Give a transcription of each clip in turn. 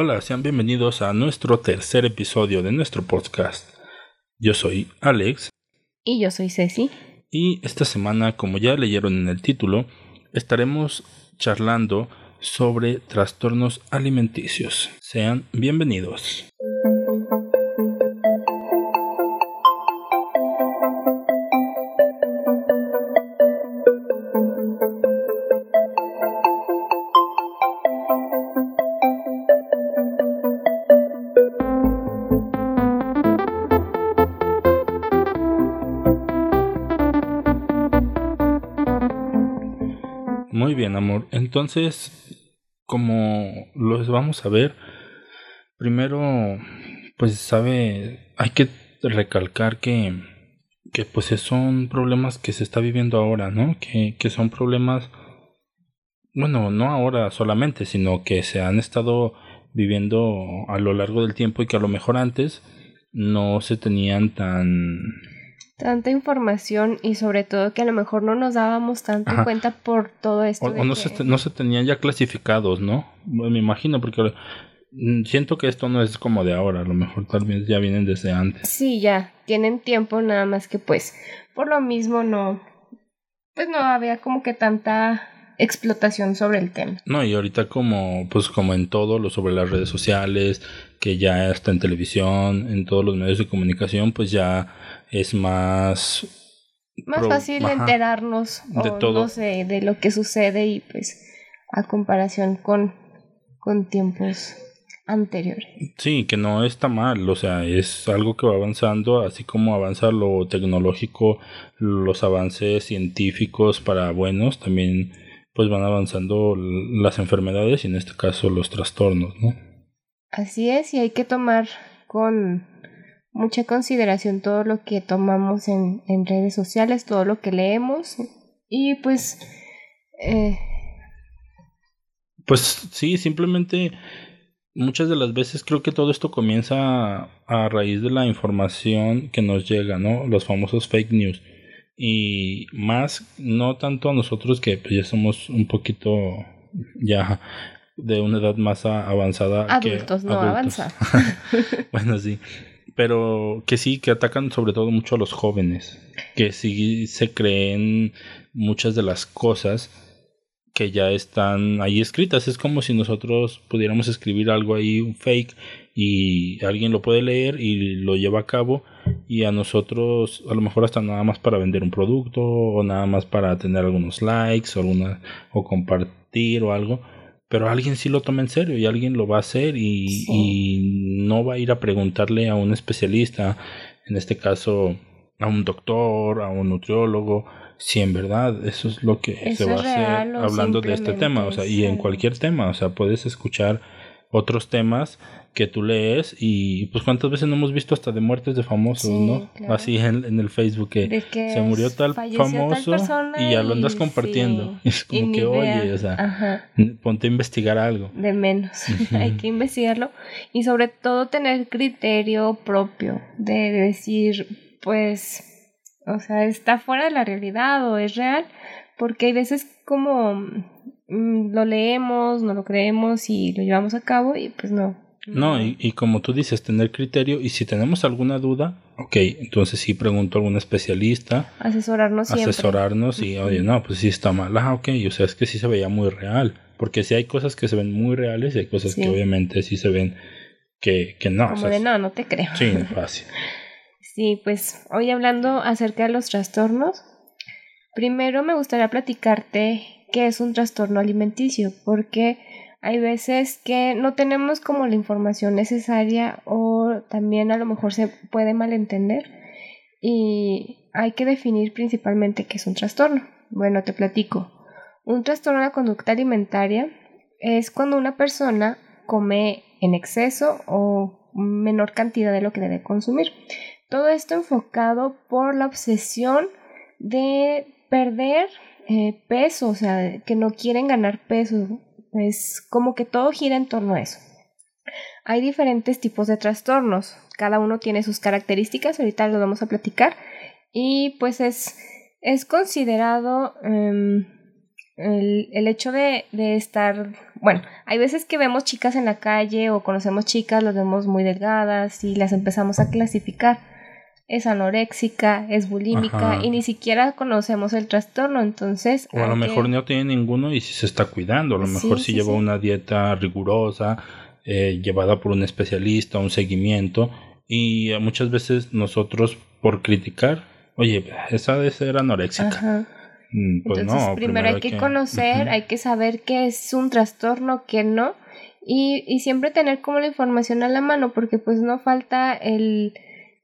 Hola, sean bienvenidos a nuestro tercer episodio de nuestro podcast. Yo soy Alex. Y yo soy Ceci. Y esta semana, como ya leyeron en el título, estaremos charlando sobre trastornos alimenticios. Sean bienvenidos. Amor. Entonces, como los vamos a ver, primero, pues sabe, hay que recalcar que, que pues son problemas que se está viviendo ahora, ¿no? Que, que son problemas, bueno, no ahora solamente, sino que se han estado viviendo a lo largo del tiempo y que a lo mejor antes no se tenían tan tanta información y sobre todo que a lo mejor no nos dábamos tanto cuenta por todo esto. O, no, se, no se tenían ya clasificados, ¿no? Me imagino porque mm, siento que esto no es como de ahora, a lo mejor tal vez ya vienen desde antes. Sí, ya, tienen tiempo nada más que pues por lo mismo no, pues no había como que tanta explotación sobre el tema. No, y ahorita como pues como en todo lo sobre las redes sociales, que ya está en televisión, en todos los medios de comunicación, pues ya es más más fácil enterarnos de todo de lo que sucede y pues a comparación con con tiempos anteriores. Sí, que no está mal, o sea, es algo que va avanzando, así como avanza lo tecnológico, los avances científicos para buenos, también pues van avanzando las enfermedades y en este caso los trastornos, ¿no? Así es, y hay que tomar con mucha consideración todo lo que tomamos en, en redes sociales, todo lo que leemos y pues... Eh... Pues sí, simplemente muchas de las veces creo que todo esto comienza a, raíz de la información que nos llega, ¿no? Los famosos fake news. Y más, no tanto a nosotros que pues, ya somos un poquito ya de una edad más avanzada. Adultos, no avanza. bueno, sí pero que sí, que atacan sobre todo mucho a los jóvenes, que sí se creen muchas de las cosas que ya están ahí escritas. Es como si nosotros pudiéramos escribir algo ahí, un fake, y alguien lo puede leer y lo lleva a cabo, y a nosotros a lo mejor hasta nada más para vender un producto, o nada más para tener algunos likes, o, alguna, o compartir o algo. Pero alguien sí lo toma en serio y alguien lo va a hacer y, y, no va a ir a preguntarle a un especialista, en este caso a un doctor, a un nutriólogo, si en verdad eso es lo que se va a hacer hablando de este tema, o sea, y en cualquier tema, o sea, puedes escuchar otros temas que tú lees y pues cuántas veces no hemos visto hasta de muertes de famosos, ¿no? Así en, en, el Facebook que, se murió tal famoso y ya lo andas compartiendo. es como que, oye, o sea, ponte a investigar algo. De menos, hay que investigarlo. Y sobre todo tener criterio propio de decir, pues, o sea, está fuera de la realidad o es real, porque hay veces como mm, lo leemos, no lo creemos y lo llevamos a cabo y pues no, no, y, y, como tú dices, tener criterio y si tenemos alguna duda, ok, entonces sí pregunto a algún especialista. Asesorarnos siempre. Asesorarnos y, oye, no, pues sí está mal. Ah, ok, o sea, es que sí se veía muy real. Porque sí hay cosas que se ven muy reales y hay cosas que obviamente sí se ven que, que no. Como de no, no te creo. Sí, fácil. sí, pues hoy hablando acerca de los trastornos, primero me gustaría platicarte qué es un trastorno alimenticio, porque hay veces que no tenemos como la información necesaria o también a lo mejor se puede malentender y hay que definir principalmente qué es un trastorno. Bueno, te platico. Un trastorno de la conducta alimentaria es cuando una persona come en exceso o menor cantidad de lo que debe consumir. Todo esto enfocado por la obsesión de perder eh, peso, o sea, que no quieren ganar peso, es como que todo gira en torno a eso. Hay diferentes tipos de trastornos, cada uno tiene sus características, ahorita lo vamos a platicar, y pues es, es considerado em, el, el hecho de, de, estar, bueno, hay veces que vemos chicas en la calle o conocemos chicas, las vemos muy delgadas y las empezamos a clasificar. Es anoréxica, es bulímica y ni siquiera conocemos el trastorno, entonces... O a lo mejor no tiene ninguno y si se está cuidando, a lo mejor si lleva una dieta rigurosa, eh, llevada por un especialista, un seguimiento y muchas veces nosotros por criticar, oye, esa de ser anoréxica. Mm, pues Entonces, primero, hay que, conocer, hay que saber qué es un trastorno, qué no, y, y, siempre tener como la información a la mano, porque pues no falta el,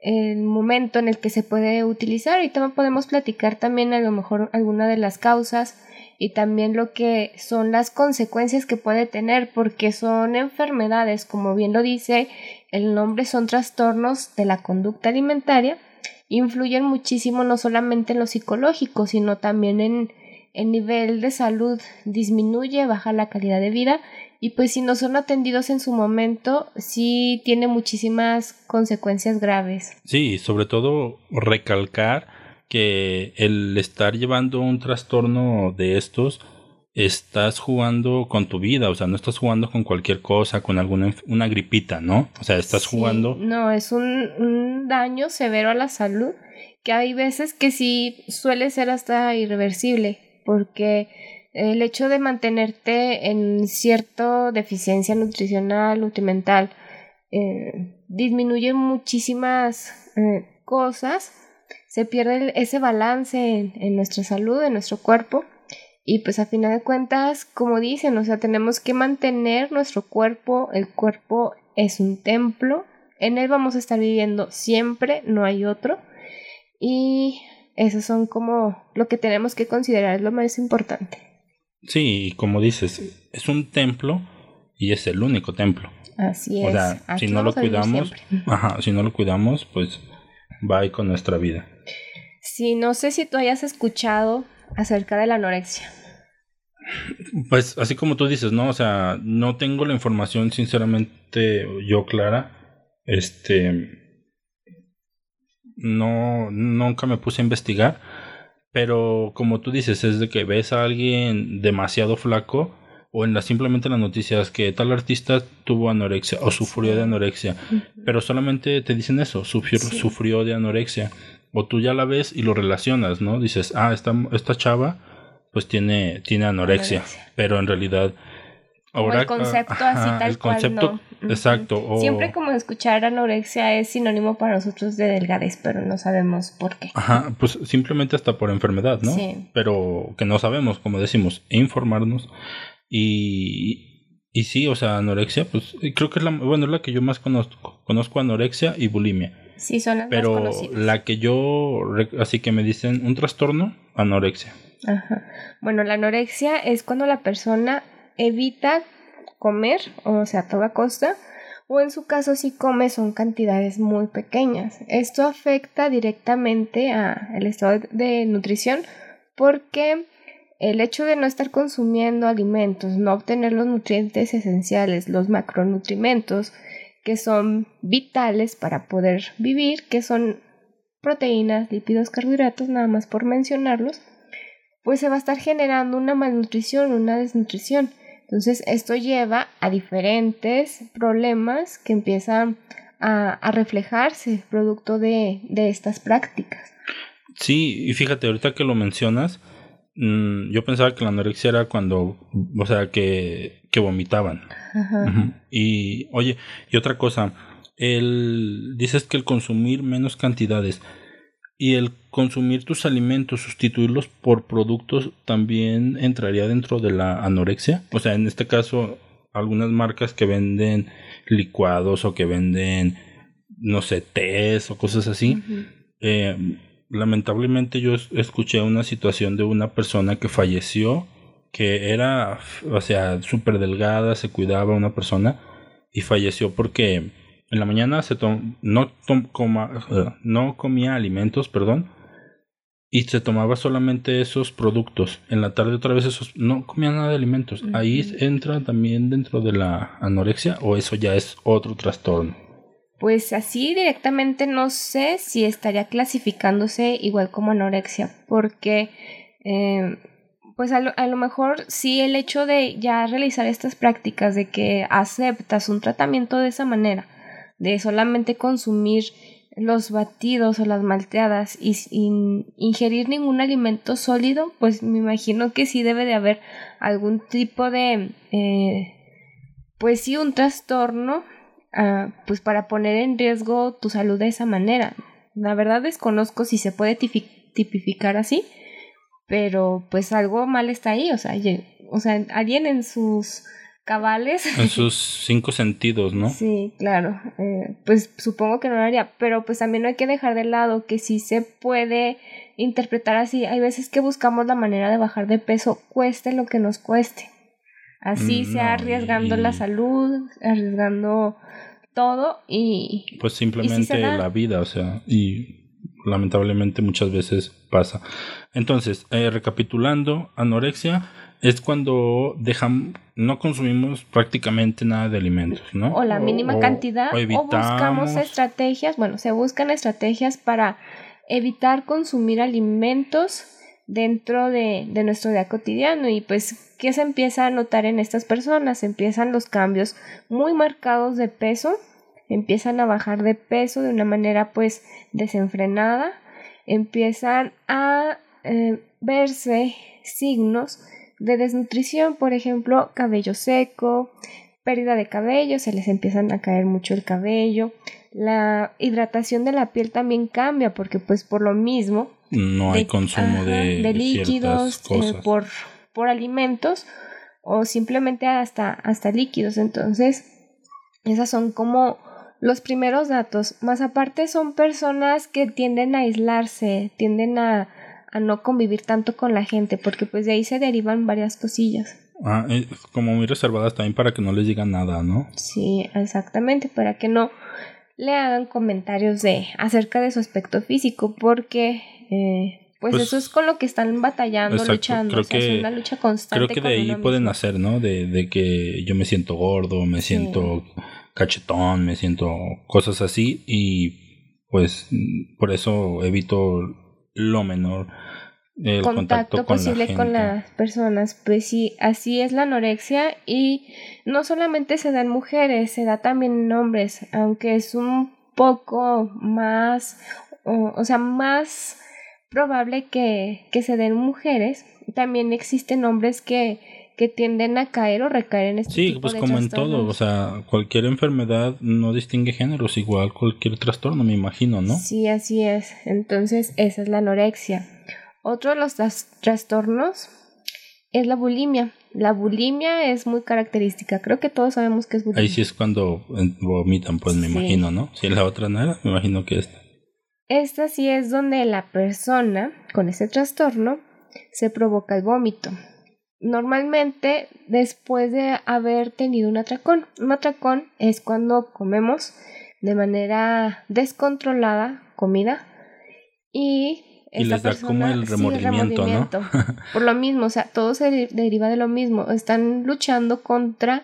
el momento en el que se puede utilizar. y también podemos platicar también a lo mejor alguna de las causas y también lo que son las consecuencias que puede tener, porque son enfermedades, como bien lo dice el nombre, son trastornos de la conducta alimentaria influyen muchísimo no solamente en lo psicológico, sino también en el nivel de salud disminuye, baja la calidad de vida y pues si no son atendidos en su momento, sí tiene muchísimas consecuencias graves. Sí, sobre todo recalcar que el estar llevando un trastorno de estos estás jugando con tu vida, o sea, no estás jugando con cualquier cosa, con alguna una gripita, ¿no? O sea, estás jugando... No, es un, un, daño severo a la salud que hay veces que sí suele ser hasta irreversible, porque el hecho de mantenerte en cierta deficiencia nutricional, nutrimental, eh, disminuye muchísimas eh, cosas, se pierde ese balance en, en nuestra salud, en nuestro cuerpo y pues a final de cuentas, como dicen, o sea, tenemos que mantener nuestro cuerpo, el cuerpo es un templo, en él vamos a estar viviendo siempre, no hay otro. Y eso son como lo que tenemos que considerar es lo más importante. Sí, como dices, es un templo y es el único templo. Así es. O sea, si no lo cuidamos, ajá, si no lo cuidamos, pues va ahí con nuestra vida. Sí, no sé si tú hayas escuchado acerca de la anorexia? Pues así como tú dices, ¿no? O sea, no tengo la información sinceramente yo clara. Este no nunca me puse a investigar, pero como tú dices, es de que ves a alguien demasiado flaco o en la simplemente en las noticias que tal artista tuvo anorexia o sufrió de anorexia, pero solamente te dicen eso, sufrió, sufrió de anorexia o tú ya la ves y lo relacionas, ¿no? Dices, ah, esta, esta chava pues tiene, tiene anorexia, pero en realidad... Ahora, el concepto así tal el concepto, Exacto. Siempre como escuchar anorexia es sinónimo para nosotros de delgadez, pero no sabemos por qué. Ajá, pues simplemente hasta por enfermedad, ¿no? Sí. Pero que no sabemos, como decimos, informarnos. Y, y sí, o sea, anorexia, pues creo que es la, bueno, es la que yo más conozco. Conozco anorexia y bulimia. Sí, son las Pero la que yo, así que me dicen un trastorno, anorexia. Ajá. Bueno, la anorexia es cuando la persona evita comer, o sea, a toda costa, o en su caso si come son cantidades muy pequeñas. Esto afecta directamente al estado de nutrición porque el hecho de no estar consumiendo alimentos, no obtener los nutrientes esenciales, los macronutrimentos, que son vitales para poder vivir, que son proteínas, lípidos, carbohidratos, nada más por mencionarlos, pues se va a estar generando una malnutrición, una desnutrición. Entonces esto lleva a diferentes problemas que empiezan a, reflejarse producto de, de, estas prácticas. Sí, y fíjate, ahorita que lo mencionas, Mm, yo pensaba que la anorexia era cuando, o sea, que, que vomitaban. Y, oye, y otra cosa, el, dices que el consumir menos cantidades y el consumir tus alimentos, sustituirlos por productos, también entraría dentro de la anorexia. O sea, en este caso, algunas marcas que venden licuados o que venden, no sé, tés o cosas así. eh, lamentablemente yo escuché una situación de una persona que falleció, que era, o sea, súper delgada, se cuidaba una persona y falleció porque en la mañana se no, no comía alimentos, perdón, y se tomaba solamente esos productos. En la tarde otra vez esos, no comía nada de alimentos. Ahí entra también dentro de la anorexia o eso ya es otro trastorno. Pues así directamente no sé si estaría clasificándose igual como anorexia, porque eh, pues a lo, a lo, mejor sí el hecho de ya realizar estas prácticas, de que aceptas un tratamiento de esa manera, de solamente consumir los batidos o las malteadas y sin ingerir ningún alimento sólido, pues me imagino que sí debe de haber algún tipo de, eh, pues sí, un trastorno, uh, pues para poner en riesgo tu salud de esa manera. La verdad desconozco si se puede tipificar así, pero pues algo mal está ahí, o sea, o sea, alguien en sus cabales. En sus cinco sentidos, ¿no? Sí, claro. Eh, pues supongo que no lo haría, pero pues también no hay que dejar de lado que sí se puede interpretar así. Hay veces que buscamos la manera de bajar de peso, cueste lo que nos cueste. Así mm, sea arriesgando la salud, arriesgando todo y... Pues simplemente la vida, o sea, y lamentablemente muchas veces pasa. Entonces, eh, recapitulando, anorexia es cuando dejan, no consumimos prácticamente nada de alimentos, ¿no? O la mínima cantidad, o, buscamos estrategias, bueno, se buscan estrategias para evitar consumir alimentos dentro de, de, nuestro día cotidiano y pues ¿qué se empieza a notar en estas personas? Empiezan los cambios muy marcados de peso, empiezan a bajar de peso de una manera pues desenfrenada, empiezan a eh, verse signos de desnutrición, por ejemplo, cabello seco, pérdida de cabello, se les empiezan a caer mucho el cabello, la hidratación de la piel también cambia porque pues por lo mismo no hay consumo de, líquidos eh, por, por alimentos o simplemente hasta, hasta líquidos. Entonces esas son como los primeros datos. Más aparte son personas que tienden a aislarse tienden a a no convivir tanto con la gente, porque pues de ahí se derivan varias cosillas. Ah, como muy reservadas también para que no les digan nada, ¿no? Sí, exactamente, para que no le hagan comentarios de acerca de su aspecto físico, porque eh, pues, pues, eso es con lo que están batallando, luchando, creo que, es una lucha constante. Creo que de ahí pueden hacer, ¿no? De, de, que yo me siento gordo, me siento cachetón, me siento cosas así y pues por eso evito lo menor el contacto, posible con las personas. Pues sí, así es la anorexia y no solamente se da en mujeres, se da también en hombres, aunque es un poco más, o, sea, más probable que, que se den mujeres. También existen hombres que que tienden a caer o recaer en este sí, pues como en todo, o sea, cualquier enfermedad no distingue géneros, igual cualquier trastorno, me imagino, ¿no? Sí, así es. Entonces, esa es la anorexia. Otro de los trastornos es la bulimia. La bulimia es muy característica. Creo que todos sabemos que es bulimia. Ahí sí es cuando vomitan, pues me imagino, ¿no? Si la otra no era, me imagino que esta. Esta sí es donde la persona con ese trastorno se provoca el vómito normalmente después de haber tenido un atracón. Un atracón es cuando comemos de manera descontrolada comida y, y les da como el remordimiento, ¿no? Por lo mismo, o sea, todo se deriva de lo mismo. Están luchando contra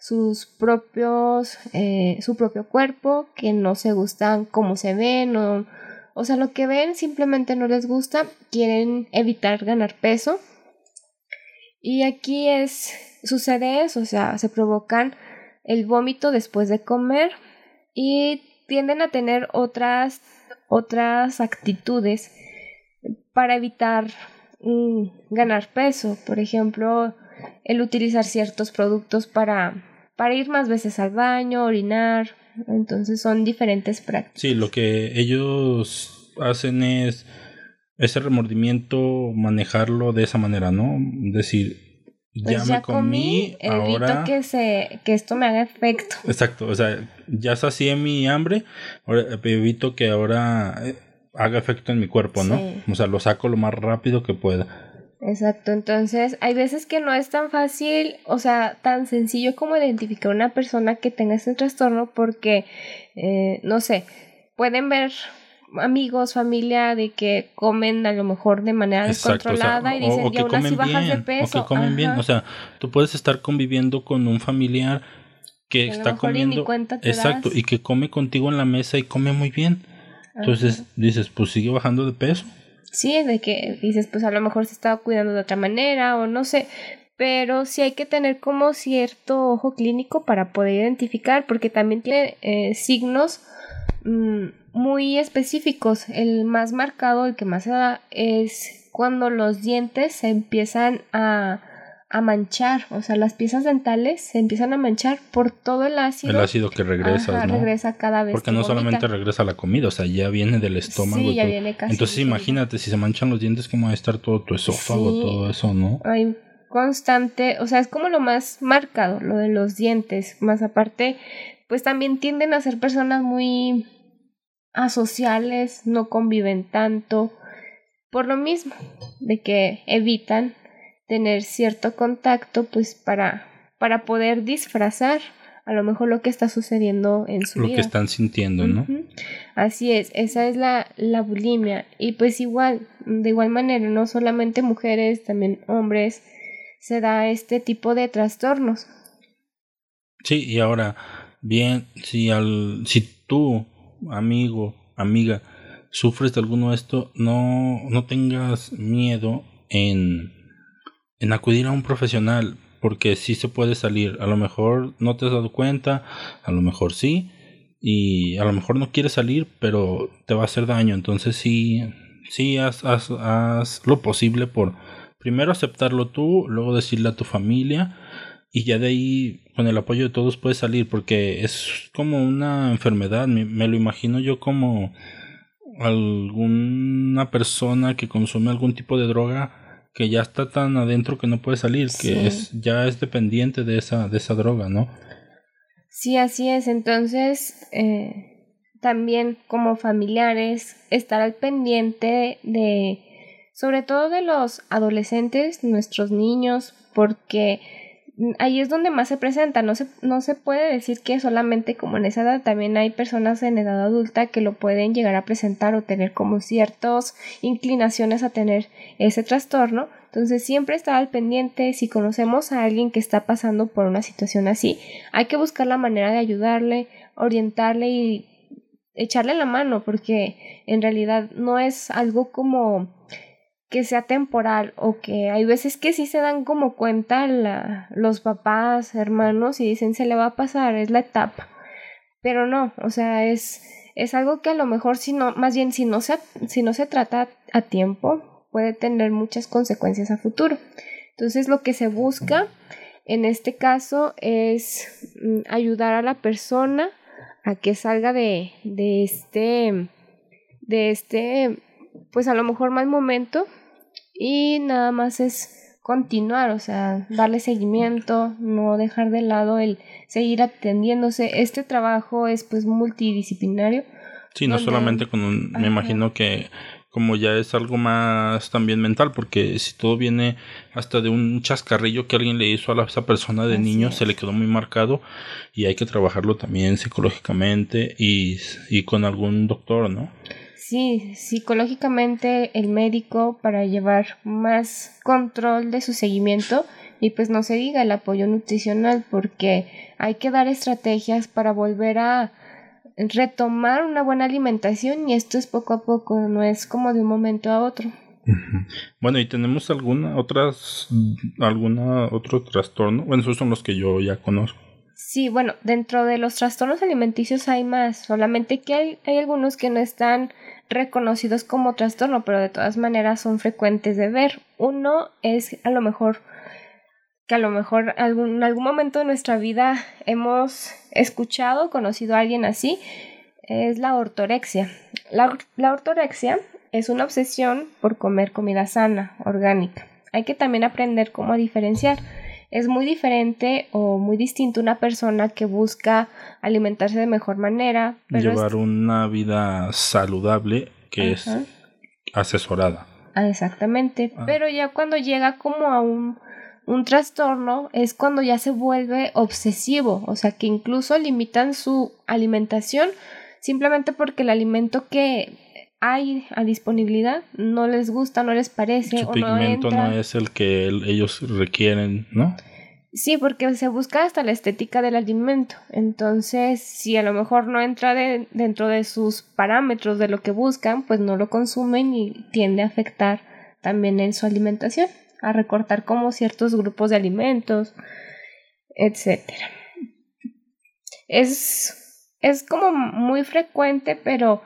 sus propios, eh, su propio cuerpo, que no se gustan cómo se ven, o, o sea, lo que ven simplemente no les gusta, quieren evitar ganar peso y aquí es, sucede eso, o sea, se provocan el vómito después de comer y tienden a tener otras, otras actitudes para evitar mm, ganar peso. Por ejemplo, el utilizar ciertos productos para, para ir más veces al baño, orinar. Entonces son diferentes prácticas. Sí, lo que ellos hacen es ese remordimiento manejarlo de esa manera, ¿no? Decir, pues ya, me comí, ahora que se que esto me haga efecto. Exacto, o sea, ya sacié mi hambre, ahora evito que ahora eh, haga efecto en mi cuerpo, ¿no? O sea, lo saco lo más rápido que pueda. Exacto, entonces hay veces que no es tan fácil, o sea, tan sencillo como identificar una persona que tenga este trastorno porque, eh, no sé, pueden ver amigos, familia, de que comen a lo mejor de manera descontrolada y dicen, que aún así bajas de peso. O que comen bien, o sea, tú puedes estar conviviendo con un familiar que, está comiendo. exacto, y que come contigo en la mesa y come muy bien. Entonces dices, pues sigue bajando de peso. Sí, de que dices, pues a lo mejor se estaba cuidando de otra manera o no sé, pero sí hay que tener como cierto ojo clínico para poder identificar, porque también tiene eh, signos mm, muy específicos. El más marcado, el que más se da, es cuando los dientes se empiezan a, a manchar, o sea, las piezas dentales se empiezan a manchar por todo el ácido. El ácido que regresa, ¿no? regresa cada vez. Porque no solamente regresa la comida, o sea, ya viene del estómago. Sí, ya viene casi. Entonces imagínate, si se manchan los dientes, ¿cómo va a estar todo tu esófago, todo eso, no? Hay constante, o sea, es como lo más marcado, lo de los dientes, más aparte, pues también tienden a ser personas muy asociales, no conviven tanto, por lo mismo, de que evitan tener cierto contacto, pues para, para poder disfrazar a lo mejor lo que está sucediendo en su vida. Lo que están sintiendo, ¿no? Así es, esa es la, la bulimia. Y pues igual, de igual manera, no solamente mujeres, también hombres, se da este tipo de trastornos. Sí, y ahora, bien, si, al, si tú, amigo, amiga, sufres de alguno de esto, no, no tengas miedo en, en acudir a un profesional, porque sí se puede salir. A lo mejor no te has dado cuenta, a lo mejor sí, y a lo mejor no quieres salir, pero te va a hacer daño. Entonces sí, sí, haz, haz, haz lo posible por primero aceptarlo tú, luego decirle a tu familia y ya de ahí con el apoyo de todos puedes salir porque es como una enfermedad, me, me lo imagino yo como alguna persona que consume algún tipo de droga que ya está tan adentro que no puede salir, que es ya es dependiente de esa de esa droga, ¿no? Sí, así es. Entonces, eh, también como familiares, estar al pendiente de, sobre todo de los adolescentes, nuestros niños, porque ahí es donde más se presenta, no se, no se puede decir que solamente como en esa edad, también hay personas en edad adulta que lo pueden llegar a presentar o tener como ciertas inclinaciones a tener ese trastorno, entonces siempre estar al pendiente, si conocemos a alguien que está pasando por una situación así, hay que buscar la manera de ayudarle, orientarle y echarle la mano, porque en realidad no es algo como que sea temporal o que hay veces que sí se dan como cuenta la, los papás, hermanos y dicen se le va a pasar, es la etapa. Pero no, o sea, es, es algo que a lo mejor si no, más bien si no se, si no se trata a tiempo, puede tener muchas consecuencias a futuro. Entonces lo que se busca en este caso es mm, ayudar a la persona a que salga de, de este de este pues a lo mejor mal momento y nada más es continuar, o sea, darle seguimiento, no dejar de lado el seguir atendiéndose. Este trabajo es pues multidisciplinario. Sí, no solamente con un, me imagino que como ya es algo más también mental, porque si todo viene hasta de un chascarrillo que alguien le hizo a esa persona de niño, se le quedó muy marcado y hay que trabajarlo también psicológicamente y, y con algún doctor, ¿no? Sí, psicológicamente el médico para llevar más control de su seguimiento y pues no se diga el apoyo nutricional porque hay que dar estrategias para volver a retomar una buena alimentación y esto es poco a poco, no es como de un momento a otro. Bueno, y tenemos alguna otras alguna otro trastorno. Bueno, esos son los que yo ya conozco. Sí, bueno, dentro de los trastornos alimenticios hay más, solamente que hay, hay algunos que no están reconocidos como trastorno, pero de todas maneras son frecuentes de ver. Uno es a lo mejor que a lo mejor algún, en algún momento de nuestra vida hemos escuchado, conocido a alguien así, es la ortorexia. La, la ortorexia es una obsesión por comer comida sana, orgánica. Hay que también aprender cómo diferenciar es muy diferente o muy distinto una persona que busca alimentarse de mejor manera. Llevar una vida saludable que es asesorada. Ah, exactamente. Ah. Pero ya cuando llega como a un, un trastorno es cuando ya se vuelve obsesivo, o sea que incluso limitan su alimentación simplemente porque el alimento que hay a disponibilidad, no les gusta, no les parece. Su pigmento no, es el que ellos requieren, ¿no? Sí, porque se busca hasta la estética del alimento. Entonces, si a lo mejor no entra dentro de sus parámetros de lo que buscan, pues no lo consumen y tiende a afectar también en su alimentación, a recortar como ciertos grupos de alimentos, etcétera. Es, es como muy frecuente, pero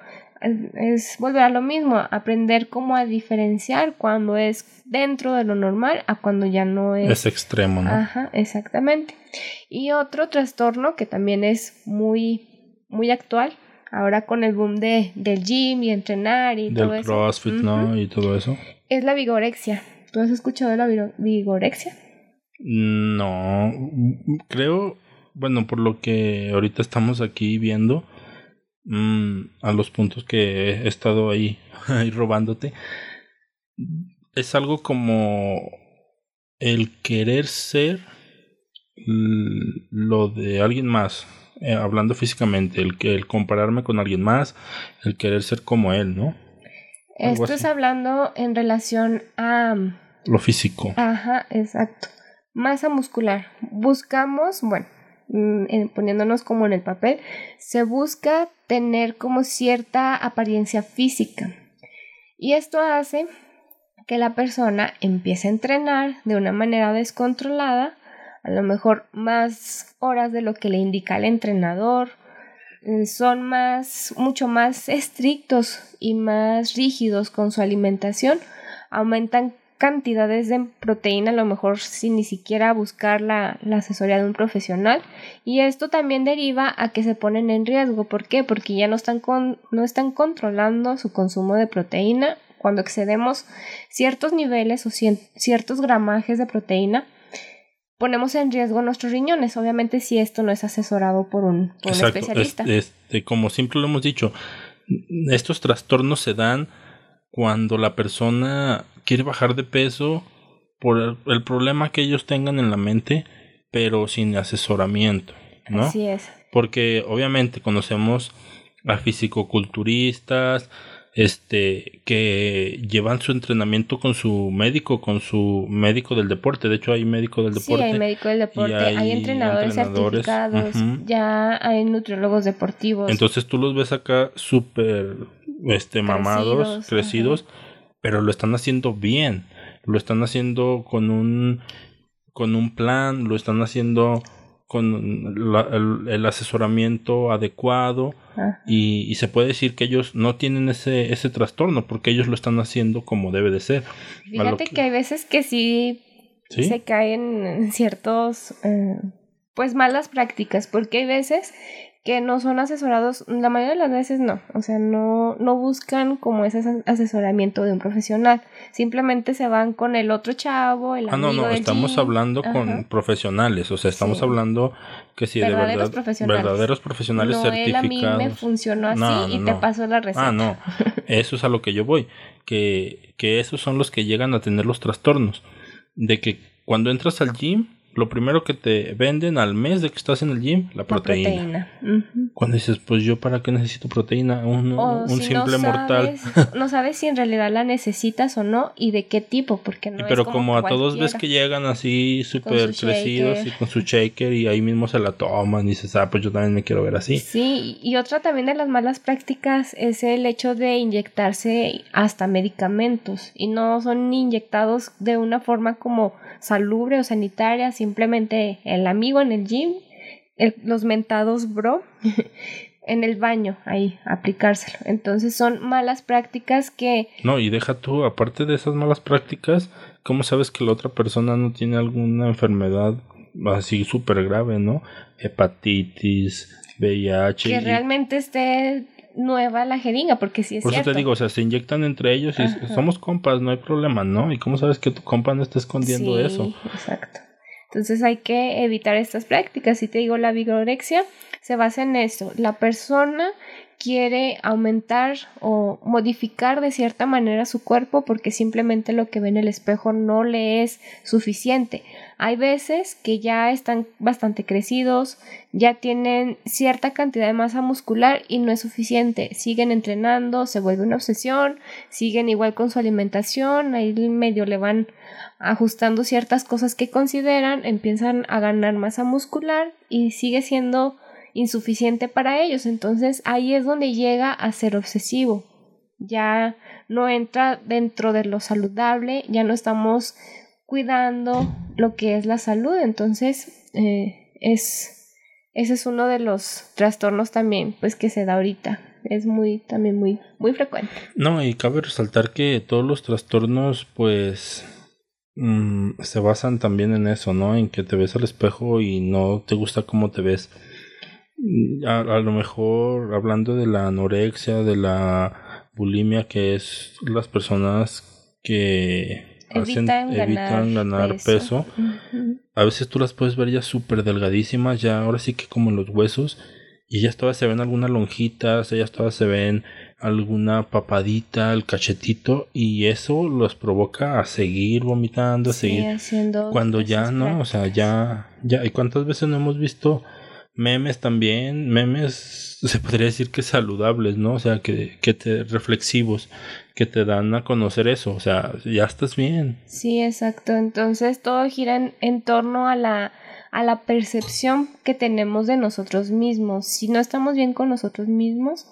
es volver a lo mismo, aprender cómo a diferenciar cuando es dentro de lo normal a cuando ya no es. Es extremo, ¿no? Ajá, exactamente. Y otro trastorno que también es muy, muy actual, ahora con el boom de, del gym y entrenar y todo eso. Del CrossFit, ¿no? Y todo eso. Es la vigorexia. ¿Tú has escuchado de la vigorexia? No, creo, bueno, por lo que ahorita estamos aquí viendo, Mm, a los puntos que he estado ahí, ahí robándote, es algo como el querer ser lo de alguien más, eh, hablando físicamente, el, que, el compararme con alguien más, el querer ser como él, ¿no? Esto es hablando en relación a... Lo físico. Ajá, exacto. Masa muscular. Buscamos, bueno, Mm, poniéndonos como en el papel, se busca tener como cierta apariencia física. Y esto hace que la persona empiece a entrenar de una manera descontrolada, a lo mejor más horas de lo que le indica el entrenador, mm, son más, mucho más estrictos y más rígidos con su alimentación, aumentan cantidades de proteína, a lo mejor sin ni siquiera buscar la, asesoría de un profesional. Y esto también deriva a que se ponen en riesgo. ¿Por qué? Porque ya no están, con, no están controlando su consumo de proteína. Cuando excedemos ciertos niveles o ciertos gramajes de proteína, ponemos en riesgo nuestros riñones. Obviamente, si esto no es asesorado por un, especialista. Este, como siempre lo hemos dicho, estos trastornos se dan cuando la persona quiere bajar de peso por el, problema que ellos tengan en la mente, pero sin asesoramiento, ¿no? Así es. Porque obviamente conocemos a fisicoculturistas, este, que llevan su entrenamiento con su médico, con su médico del deporte. De hecho, hay médico del deporte. Sí, hay médico del deporte, hay, entrenadores, certificados, ya hay nutriólogos deportivos. Entonces tú los ves acá súper este, mamados, crecidos pero lo están haciendo bien, lo están haciendo con un con un plan, lo están haciendo con el, asesoramiento adecuado. Y, se puede decir que ellos no tienen ese, ese trastorno porque ellos lo están haciendo como debe de ser. Fíjate que... hay veces que sí, se caen en ciertos eh, pues malas prácticas porque hay veces que no son asesorados, la mayoría de las veces no, o sea, no, no buscan como ese asesoramiento de un profesional, simplemente se van con el otro chavo, el ah, no, no, estamos hablando con profesionales, o sea, estamos hablando que si de verdad profesionales. verdaderos profesionales certificados. a mí me funcionó así y te paso la receta. Ah, no, eso es a lo que yo voy, que, que esos son los que llegan a tener los trastornos, de que cuando entras al gym lo primero que te venden al mes de que estás en el gym, la proteína. Cuando dices, pues yo para qué necesito proteína, un, simple mortal. no sabes si en realidad la necesitas o no y de qué tipo, porque no Pero como, a todos ves que llegan así súper crecidos y con su shaker y ahí mismo se la toman y dices, ah, pues yo también me quiero ver así. Sí, y otra también de las malas prácticas es el hecho de inyectarse hasta medicamentos y no son inyectados de una forma como salubre o sanitaria, simplemente el amigo en el gym, los mentados bro, en el baño, ahí, aplicárselo. Entonces son malas prácticas que... No, y deja tú, aparte de esas malas prácticas, ¿cómo sabes que la otra persona no tiene alguna enfermedad así súper grave, ¿no? Hepatitis, VIH. Que realmente esté nueva la jeringa, porque si es Por eso te digo, o sea, se inyectan entre ellos y somos compas, no hay problema, ¿no? ¿Y cómo sabes que tu compa no está escondiendo eso? Exacto. Entonces hay que evitar estas prácticas. Si te digo, la vigorexia se basa en esto. La persona quiere aumentar o modificar de cierta manera su cuerpo porque simplemente lo que ve en el espejo no le es suficiente. Hay veces que ya están bastante crecidos, ya tienen cierta cantidad de masa muscular y no es suficiente. Siguen entrenando, se vuelve una obsesión, siguen igual con su alimentación, ahí medio le van ajustando ciertas cosas que consideran, empiezan a ganar masa muscular y sigue siendo insuficiente para ellos. Entonces ahí es donde llega a ser obsesivo. Ya no entra dentro de lo saludable, ya no estamos cuidando lo que es la salud. Entonces eh, es, ese es uno de los trastornos también pues que se da ahorita. Es muy, también muy, muy frecuente. No, y cabe resaltar que todos los trastornos pues mm, se basan también en eso, ¿no? En que te ves al espejo y no te gusta cómo te ves a, lo mejor hablando de la anorexia, de la bulimia, que es las personas que evitan, ganar, peso, a veces tú las puedes ver ya súper delgadísimas, ya ahora sí que como los huesos, y ya todas se ven algunas lonjitas, ellas todas se ven alguna papadita, el cachetito, y eso los provoca a seguir vomitando, a seguir cuando ya no, o sea, ya, ya, y cuántas veces no hemos visto memes también, memes se podría decir que saludables, ¿no? O sea, que, que te reflexivos, que te dan a conocer eso, o sea, ya estás bien. Sí, exacto. Entonces todo gira en, torno a la a la percepción que tenemos de nosotros mismos. Si no estamos bien con nosotros mismos,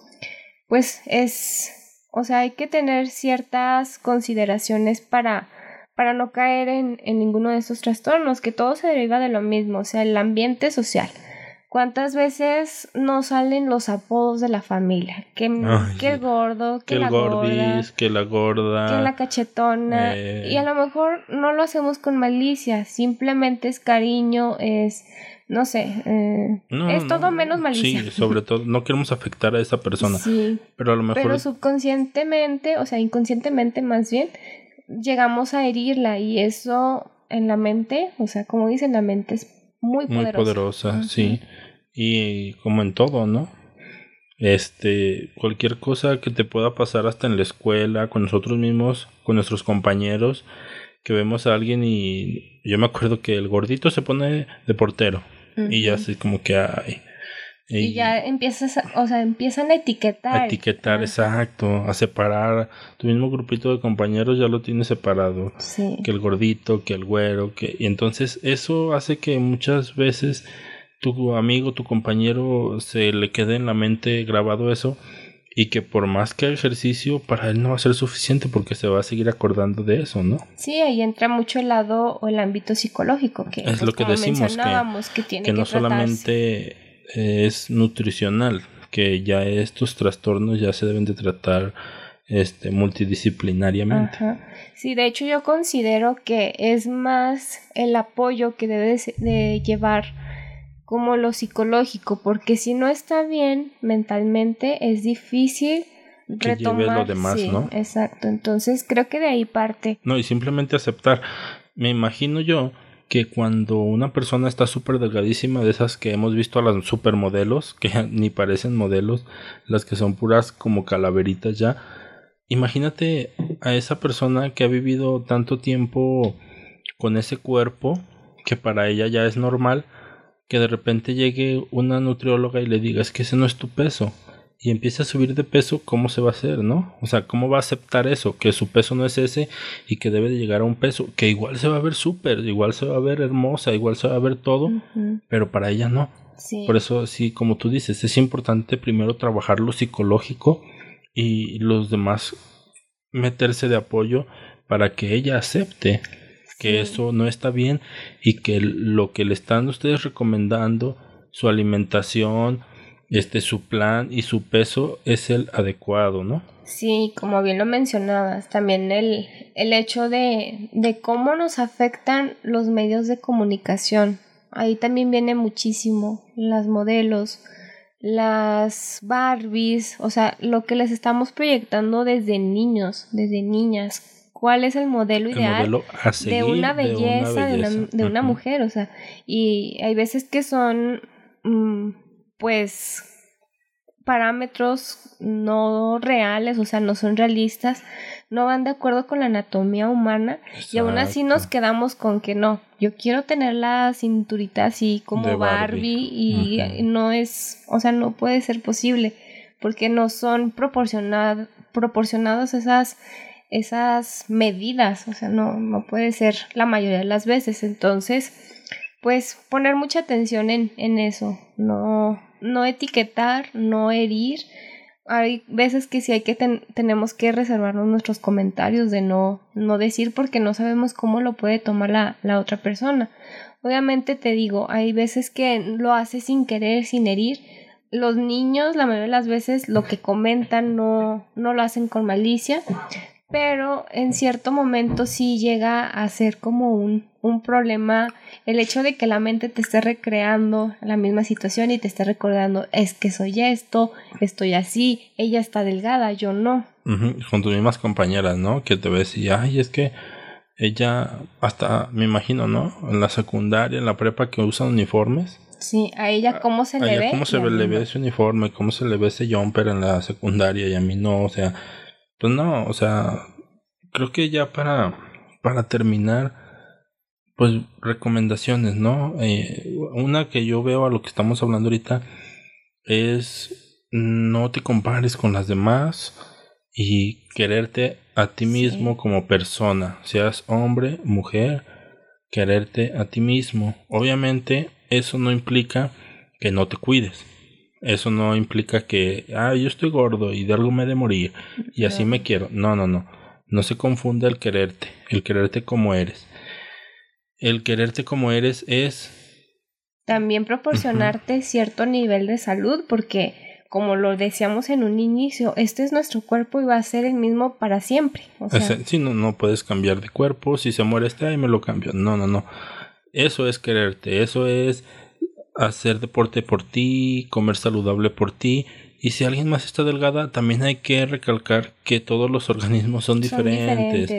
pues es, o sea, hay que tener ciertas consideraciones para para no caer en, en ninguno de esos trastornos, que todo se deriva de lo mismo, o sea, el ambiente social. ¿Cuántas veces no salen los apodos de la familia? Que, el gordo, que, la gorda, que la gorda, que la cachetona. Eh. Y a lo mejor no lo hacemos con malicia, simplemente es cariño, es, no sé, eh, es todo menos malicia. Sí, sobre todo, no queremos afectar a esa persona. Sí. Pero a lo mejor. Pero subconscientemente, o sea, inconscientemente más bien, llegamos a herirla y eso en la mente, o sea, como dicen, la mente es muy poderosa. Muy poderosa, sí y como en todo, ¿no? Este, cualquier cosa que te pueda pasar hasta en la escuela, con nosotros mismos, con nuestros compañeros, que vemos a alguien y yo me acuerdo que el gordito se pone de portero y ya así como que hay y, ya empiezas, o sea, empiezan a etiquetar. A etiquetar, exacto, a separar. Tu mismo grupito de compañeros ya lo tienes separado. Sí. Que el gordito, que el güero, que... Y entonces eso hace que muchas veces tu amigo, tu compañero se le quede en la mente grabado eso y que por más que ejercicio para él no va a ser suficiente porque se va a seguir acordando de eso, ¿no? Sí, ahí entra mucho el lado o el ámbito psicológico que es lo que decimos que, que, no solamente es nutricional, que ya estos trastornos ya se deben de tratar este multidisciplinariamente. Sí, de hecho yo considero que es más el apoyo que debe de llevar como lo psicológico, porque si no está bien mentalmente es difícil retomar lo demás, ¿no? Exacto, entonces creo que de ahí parte. No, y simplemente aceptar. Me imagino yo que cuando una persona está súper delgadísima, de esas que hemos visto a las supermodelos, que ni parecen modelos, las que son puras como calaveritas ya, imagínate a esa persona que ha vivido tanto tiempo con ese cuerpo, que para ella ya es normal, que de repente llegue una nutrióloga y le diga es que ese no es tu peso y empiece a subir de peso, ¿cómo se va a hacer, no? O sea, ¿cómo va a aceptar eso? Que su peso no es ese y que debe de llegar a un peso que igual se va a ver súper, igual se va a ver hermosa, igual se va a ver todo, pero para ella no. Por eso, sí, como tú dices, es importante primero trabajar lo psicológico y los demás meterse de apoyo para que ella acepte que eso no está bien y que lo que le están ustedes recomendando, su alimentación, este su plan y su peso es el adecuado, ¿no? Sí, como bien lo mencionabas, también el, el hecho de, de cómo nos afectan los medios de comunicación. Ahí también viene muchísimo las modelos, las Barbies, o sea, lo que les estamos proyectando desde niños, desde niñas, cuál es el modelo ideal de, una belleza, de una, mujer, o sea, y hay veces que son, mm, pues, parámetros no reales, o sea, no son realistas, no van de acuerdo con la anatomía humana y aún así nos quedamos con que no, yo quiero tener la cinturita así como Barbie, y no es, o sea, no puede ser posible porque no son proporcionados proporcionados esas esas medidas, o sea, no no puede ser la mayoría de las veces, entonces pues poner mucha atención en, en eso, no no etiquetar, no herir. Hay veces que sí hay que tenemos que reservarnos nuestros comentarios de no, no decir porque no sabemos cómo lo puede tomar la, la otra persona. Obviamente te digo, hay veces que lo hace sin querer, sin herir. Los niños, la mayoría de las veces, lo que comentan no, no lo hacen con malicia, pero en cierto momento sí llega a ser como un, un problema el hecho de que la mente te esté recreando la misma situación y te esté recordando es que soy esto, estoy así, ella está delgada, yo no. Con tus mismas compañeras, ¿no? Que te ves y, ay, es que ella, hasta me imagino, ¿no? En la secundaria, en la prepa que usan uniformes. Sí, a ella cómo se le ve. ¿Cómo se le ve ese uniforme? ¿Cómo se le ve ese jumper en la secundaria? Y a mí no, o sea, pues no, o sea, creo que ya para, para terminar, pues recomendaciones, ¿no? Eh, una que yo veo a lo que estamos hablando ahorita es no te compares con las demás y quererte a ti mismo como persona, seas hombre, mujer, quererte a ti mismo. Obviamente eso no implica que no te cuides. Eso no implica que, ah, yo estoy gordo y de algo me de morir y así me quiero. No, no, no. No se confunda el quererte, el quererte como eres. El quererte como eres es... También proporcionarte cierto nivel de salud porque, como lo decíamos en un inicio, este es nuestro cuerpo y va a ser el mismo para siempre. O sea... sí, no, no puedes cambiar de cuerpo. Si se muere este, ahí me lo cambio. No, no, no. Eso es quererte. Eso es hacer deporte por ti, comer saludable por ti. Y si alguien más está delgada, también hay que recalcar que todos los organismos son diferentes.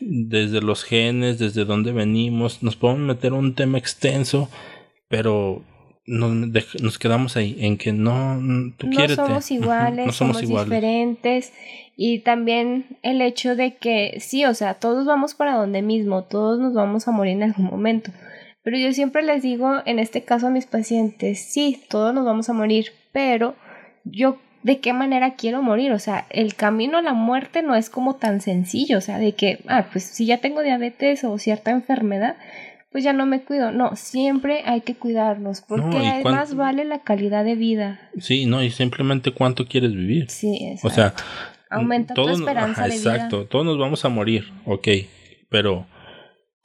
Desde los genes, desde dónde venimos. Nos podemos meter un tema extenso, pero nos, nos quedamos ahí, en que no, tú no somos iguales, no somos, diferentes. Y también el hecho de que sí, o sea, todos vamos para donde mismo, todos nos vamos a morir en algún momento pero yo siempre les digo, en este caso a mis pacientes, sí, todos nos vamos a morir, pero yo de qué manera quiero morir, o sea, el camino a la muerte no es como tan sencillo, o sea, de que, ah, pues si ya tengo diabetes o cierta enfermedad, pues ya no me cuido, no, siempre hay que cuidarnos, porque además vale la calidad de vida. Sí, no, y simplemente cuánto quieres vivir. Sí, exacto. O sea, aumenta tu esperanza de vida. Exacto, todos nos vamos a morir, ok, pero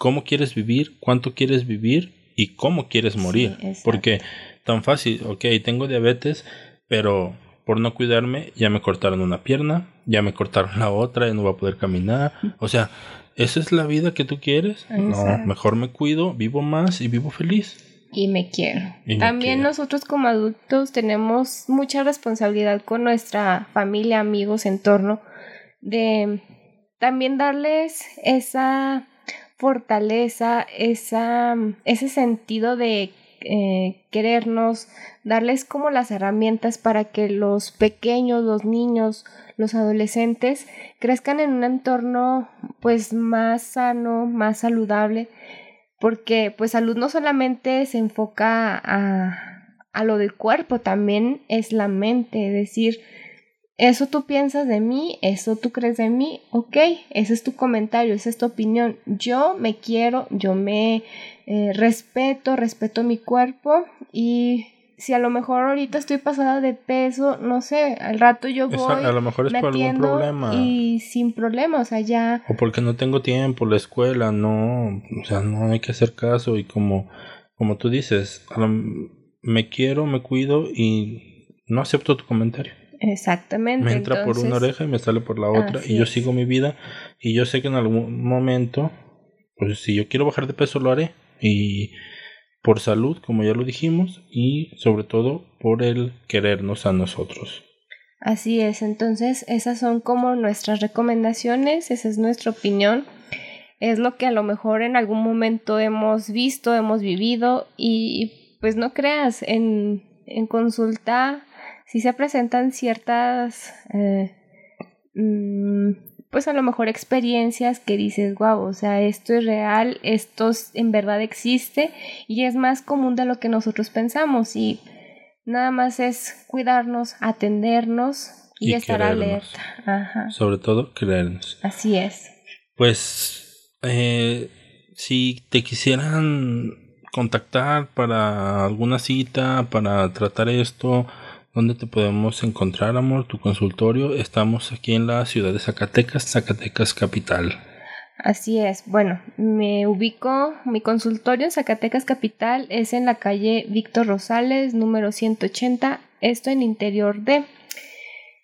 cómo quieres vivir, cuánto quieres vivir y cómo quieres morir. Porque tan fácil, ok, tengo diabetes, pero por no cuidarme ya me cortaron una pierna, ya me cortaron la otra, ya no voy a poder caminar. O sea, ¿esa es la vida que tú quieres? No, mejor me cuido, vivo más y vivo feliz. Y me quiero. También nosotros como adultos tenemos mucha responsabilidad con nuestra familia, amigos, entorno, de también darles esa fortaleza, esa, ese sentido de eh, querernos, darles como las herramientas para que los pequeños, los niños, los adolescentes crezcan en un entorno pues más sano, más saludable, porque pues salud no solamente se enfoca a, a lo del cuerpo, también es la mente, es decir, eso tú piensas de mí, eso tú crees de mí, ok, ese es tu comentario, esa es tu opinión. Yo me quiero, yo me eh, respeto, respeto mi cuerpo y si a lo mejor ahorita estoy pasada de peso, no sé, al rato yo voy. a lo mejor es por algún problema. Y sin problema, o sea, ya. O porque no tengo tiempo, la escuela, no, o sea, no hay que hacer caso y como, como tú dices, me quiero, me cuido y no acepto tu comentario. Exactamente. Me entra por una oreja y me sale por la otra y yo sigo mi vida y yo sé que en algún momento, pues si yo quiero bajar de peso lo haré y por salud, como ya lo dijimos, y sobre todo por el querernos a nosotros. Así es, entonces esas son como nuestras recomendaciones, esa es nuestra opinión, es lo que a lo mejor en algún momento hemos visto, hemos vivido y pues no creas, en, en consulta sí se presentan ciertas, eh, mm, pues a lo mejor experiencias que dices, wow, o sea, esto es real, esto en verdad existe y es más común de lo que nosotros pensamos y nada más es cuidarnos, atendernos y, estar alerta. Ajá. Sobre todo creernos. Así es. Pues eh, si te quisieran contactar para alguna cita, para tratar esto, ¿dónde te podemos encontrar, amor? Tu consultorio. Estamos aquí en la ciudad de Zacatecas, Zacatecas Capital. Así es. Bueno, me ubico, mi consultorio en Zacatecas Capital es en la calle Víctor Rosales, número 180, esto en interior de.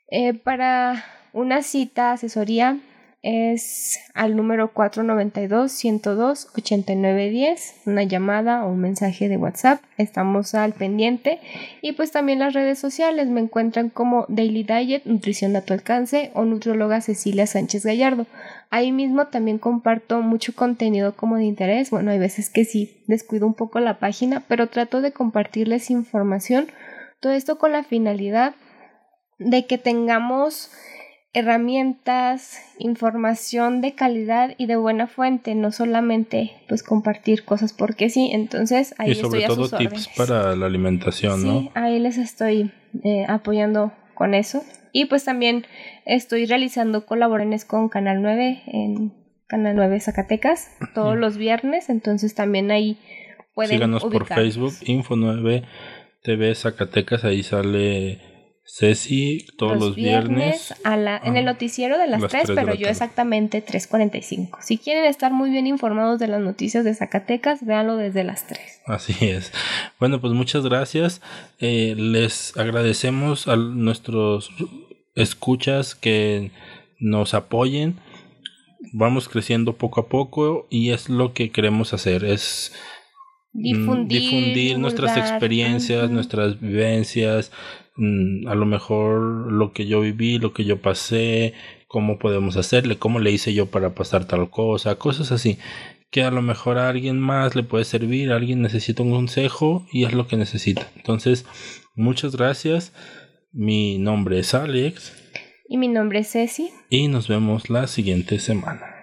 Eh, para una cita, asesoría, es al número 492-102-8910, una llamada o un mensaje de WhatsApp. Estamos al pendiente. Y pues también las redes sociales me encuentran como Daily Diet, Nutrición a tu alcance o Nutrióloga Cecilia Sánchez Gallardo. Ahí mismo también comparto mucho contenido como de interés. Bueno, hay veces que sí descuido un poco la página, pero trato de compartirles información. Todo esto con la finalidad de que tengamos herramientas, información de calidad y de buena fuente, no solamente pues compartir cosas porque sí, entonces ahí y sobre todo tips para la alimentación, sí, ¿no? Ahí les estoy eh, apoyando con eso. Y pues también estoy realizando colaboraciones con Canal 9 en Canal 9 Zacatecas todos los viernes, entonces también ahí pueden Síganos por Facebook Info 9 TV Zacatecas, ahí sale Ceci todos los, viernes, a la, en el noticiero de las, 3, pero yo exactamente 3.45. Si quieren estar muy bien informados de las noticias de Zacatecas, véanlo desde las 3. Así es. Bueno, pues muchas gracias. Eh, les agradecemos a nuestros escuchas que nos apoyen. Vamos creciendo poco a poco y es lo que queremos hacer. Es mm, difundir, nuestras experiencias, nuestras vivencias, a lo mejor lo que yo viví, lo que yo pasé, cómo podemos hacerle, cómo le hice yo para pasar tal cosa, cosas así, que a lo mejor a alguien más le puede servir, alguien necesita un consejo y es lo que necesita. Entonces, muchas gracias. Mi nombre es Alex. Y mi nombre es Ceci. Y nos vemos la siguiente semana.